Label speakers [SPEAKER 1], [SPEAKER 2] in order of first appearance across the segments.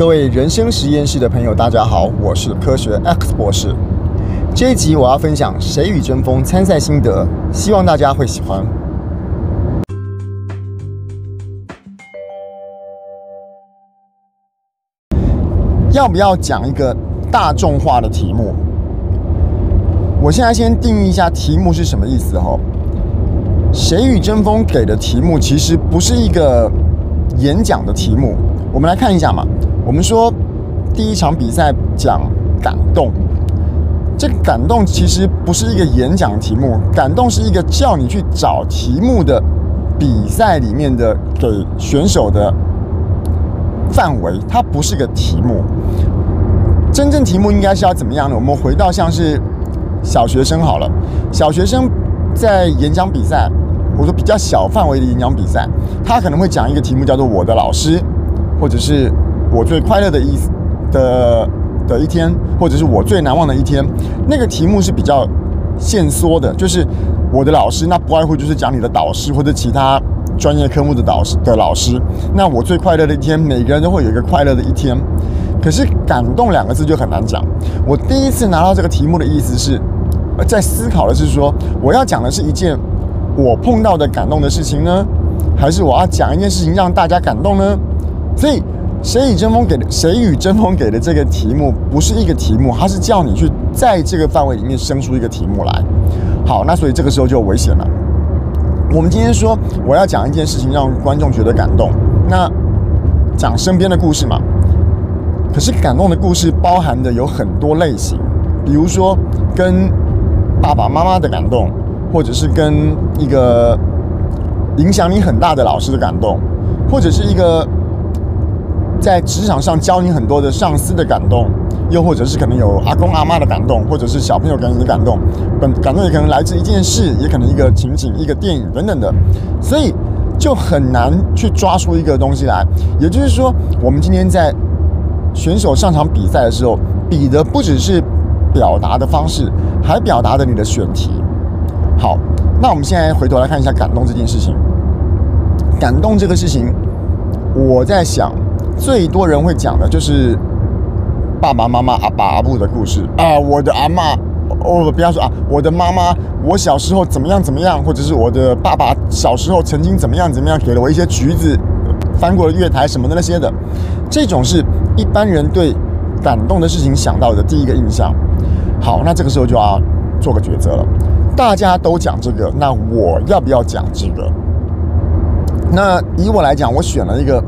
[SPEAKER 1] 各位人生实验室的朋友，大家好，我是科学 X 博士。这一集我要分享《谁与争锋》参赛心得，希望大家会喜欢。要不要讲一个大众化的题目？我现在先定义一下题目是什么意思哈。《谁与争锋》给的题目其实不是一个演讲的题目。我们来看一下嘛。我们说第一场比赛讲感动，这个感动其实不是一个演讲题目，感动是一个叫你去找题目的比赛里面的给选手的范围，它不是个题目。真正题目应该是要怎么样呢？我们回到像是小学生好了，小学生在演讲比赛，或者说比较小范围的演讲比赛，他可能会讲一个题目叫做“我的老师”，或者是。我最快乐的一的的一天，或者是我最难忘的一天，那个题目是比较限缩的，就是我的老师，那不外乎就是讲你的导师或者其他专业科目的导师的老师。那我最快乐的一天，每个人都会有一个快乐的一天。可是感动两个字就很难讲。我第一次拿到这个题目的意思是，在思考的是说，我要讲的是一件我碰到的感动的事情呢，还是我要讲一件事情让大家感动呢？所以。谁与争锋给的谁与争锋给的这个题目不是一个题目，它是叫你去在这个范围里面生出一个题目来。好，那所以这个时候就危险了。我们今天说我要讲一件事情让观众觉得感动，那讲身边的故事嘛。可是感动的故事包含的有很多类型，比如说跟爸爸妈妈的感动，或者是跟一个影响你很大的老师的感动，或者是一个。在职场上教你很多的上司的感动，又或者是可能有阿公阿妈的感动，或者是小朋友给你的感动，本感动也可能来自一件事，也可能一个情景、一个电影等等的，所以就很难去抓出一个东西来。也就是说，我们今天在选手上场比赛的时候，比的不只是表达的方式，还表达的你的选题。好，那我们现在回头来看一下感动这件事情。感动这个事情，我在想。最多人会讲的就是爸爸妈妈、阿爸阿母的故事啊，我的阿妈，哦，不要说啊，我的妈妈，我小时候怎么样怎么样，或者是我的爸爸小时候曾经怎么样怎么样，给了我一些橘子，翻过了月台什么的那些的，这种是一般人对感动的事情想到的第一个印象。好，那这个时候就要做个抉择了，大家都讲这个，那我要不要讲这个？那以我来讲，我选了一个。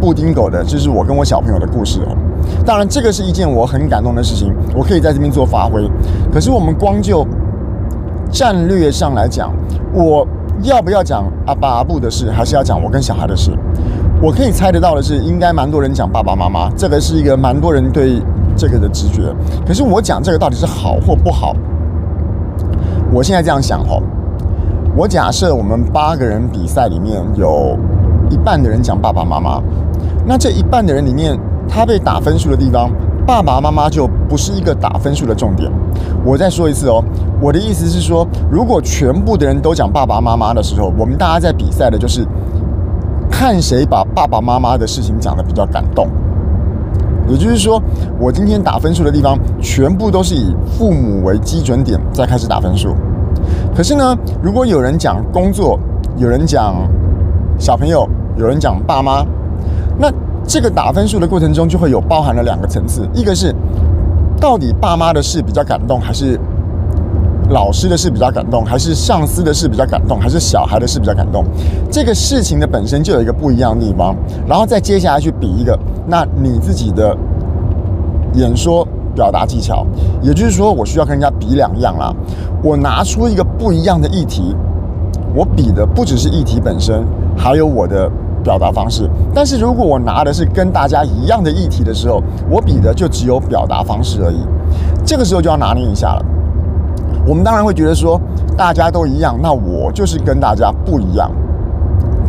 [SPEAKER 1] 布丁狗的，这是我跟我小朋友的故事哦。当然，这个是一件我很感动的事情，我可以在这边做发挥。可是，我们光就战略上来讲，我要不要讲阿爸阿布的事，还是要讲我跟小孩的事？我可以猜得到的是，应该蛮多人讲爸爸妈妈，这个是一个蛮多人对这个的直觉。可是，我讲这个到底是好或不好？我现在这样想哦，我假设我们八个人比赛里面有一半的人讲爸爸妈妈。那这一半的人里面，他被打分数的地方，爸爸妈妈就不是一个打分数的重点。我再说一次哦，我的意思是说，如果全部的人都讲爸爸妈妈的时候，我们大家在比赛的就是看谁把爸爸妈妈的事情讲得比较感动。也就是说，我今天打分数的地方，全部都是以父母为基准点再开始打分数。可是呢，如果有人讲工作，有人讲小朋友，有人讲爸妈。那这个打分数的过程中，就会有包含了两个层次，一个是到底爸妈的事比较感动，还是老师的事比较感动，还是上司的事比较感动，还是小孩的事比较感动？这个事情的本身就有一个不一样的地方，然后再接下来去比一个，那你自己的演说表达技巧，也就是说，我需要跟人家比两样啦。我拿出一个不一样的议题，我比的不只是议题本身，还有我的。表达方式，但是如果我拿的是跟大家一样的议题的时候，我比的就只有表达方式而已。这个时候就要拿捏一下了。我们当然会觉得说大家都一样，那我就是跟大家不一样。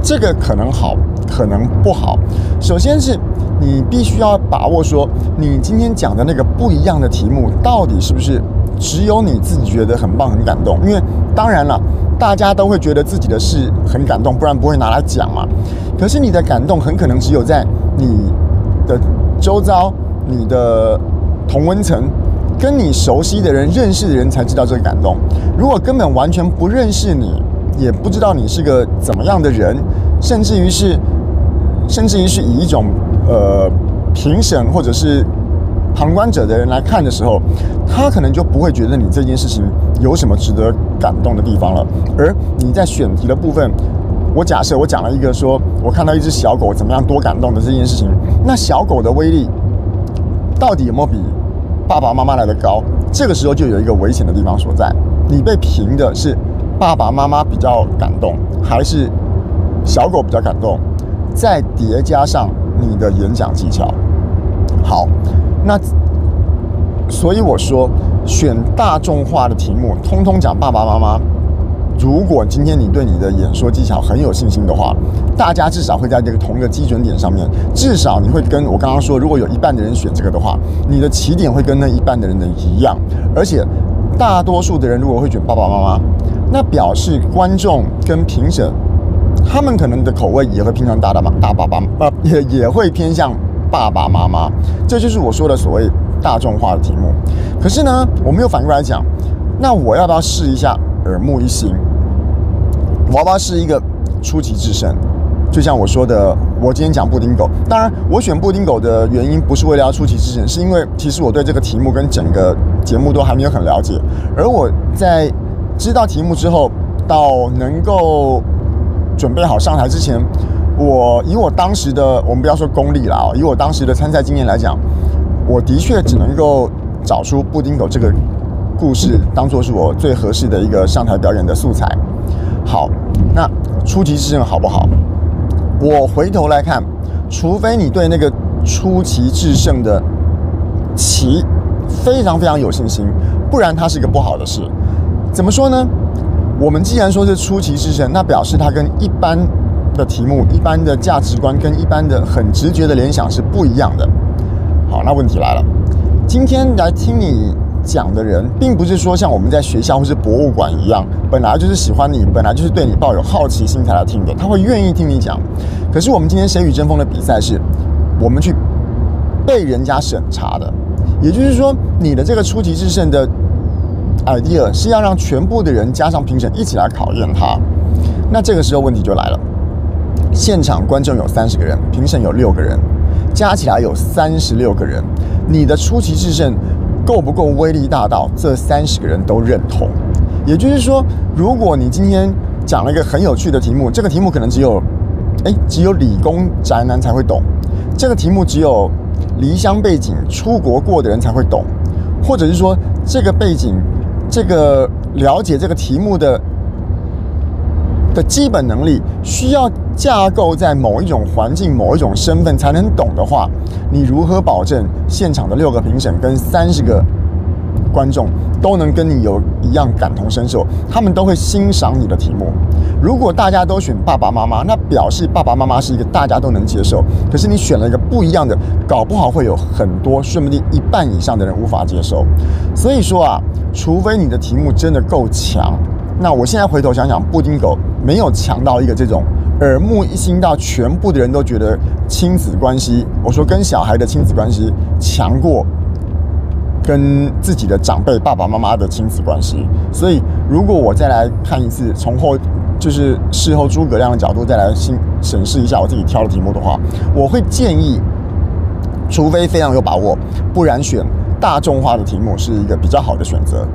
[SPEAKER 1] 这个可能好，可能不好。首先是你必须要把握说，你今天讲的那个不一样的题目，到底是不是只有你自己觉得很棒、很感动？因为当然了。大家都会觉得自己的事很感动，不然不会拿来讲嘛。可是你的感动很可能只有在你的周遭、你的同温层、跟你熟悉的人、认识的人才知道这个感动。如果根本完全不认识你，也不知道你是个怎么样的人，甚至于是，甚至于是以一种呃评审或者是旁观者的人来看的时候，他可能就不会觉得你这件事情有什么值得感动的地方了。而你在选题的部分，我假设我讲了一个说，我看到一只小狗怎么样多感动的这件事情，那小狗的威力到底有没有比爸爸妈妈来的高？这个时候就有一个危险的地方所在。你被评的是爸爸妈妈比较感动，还是小狗比较感动？再叠加上你的演讲技巧，好。那所以我说，选大众化的题目，通通讲爸爸妈妈。如果今天你对你的演说技巧很有信心的话，大家至少会在这个同一个基准点上面，至少你会跟我刚刚说，如果有一半的人选这个的话，你的起点会跟那一半的人的一样。而且大多数的人如果会选爸爸妈妈，那表示观众跟评审他们可能的口味也会偏向大大妈大爸爸，呃，也也会偏向。爸爸妈妈，这就是我说的所谓大众化的题目。可是呢，我没有反过来讲，那我要不要试一下耳目一新？娃娃是一个出奇制胜？就像我说的，我今天讲布丁狗。当然，我选布丁狗的原因不是为了要出奇制胜，是因为其实我对这个题目跟整个节目都还没有很了解。而我在知道题目之后，到能够准备好上台之前。我以我当时的，我们不要说功力了啊，以我当时的参赛经验来讲，我的确只能够找出布丁狗这个故事，当做是我最合适的一个上台表演的素材。好，那出奇制胜好不好？我回头来看，除非你对那个出奇制胜的奇非常非常有信心，不然它是一个不好的事。怎么说呢？我们既然说是出奇制胜，那表示它跟一般。的题目，一般的价值观跟一般的很直觉的联想是不一样的。好，那问题来了，今天来听你讲的人，并不是说像我们在学校或是博物馆一样，本来就是喜欢你，本来就是对你抱有好奇心才来听的，他会愿意听你讲。可是我们今天谁与争锋的比赛是，我们去被人家审查的，也就是说，你的这个出奇制胜的 idea 是要让全部的人加上评审一起来考验他。那这个时候问题就来了。现场观众有三十个人，评审有六个人，加起来有三十六个人。你的出奇制胜够不够威力大到这三十个人都认同？也就是说，如果你今天讲了一个很有趣的题目，这个题目可能只有，哎，只有理工宅男才会懂；这个题目只有离乡背景、出国过的人才会懂，或者是说这个背景、这个了解这个题目的。的基本能力需要架构在某一种环境、某一种身份才能懂的话，你如何保证现场的六个评审跟三十个观众都能跟你有一样感同身受？他们都会欣赏你的题目。如果大家都选爸爸妈妈，那表示爸爸妈妈是一个大家都能接受。可是你选了一个不一样的，搞不好会有很多，说不定一半以上的人无法接受。所以说啊，除非你的题目真的够强。那我现在回头想想，布丁狗没有强到一个这种耳目一新到全部的人都觉得亲子关系，我说跟小孩的亲子关系强过跟自己的长辈爸爸妈妈的亲子关系。所以如果我再来看一次，从后就是事后诸葛亮的角度再来新审视一下我自己挑的题目的话，我会建议，除非非常有把握，不然选大众化的题目是一个比较好的选择。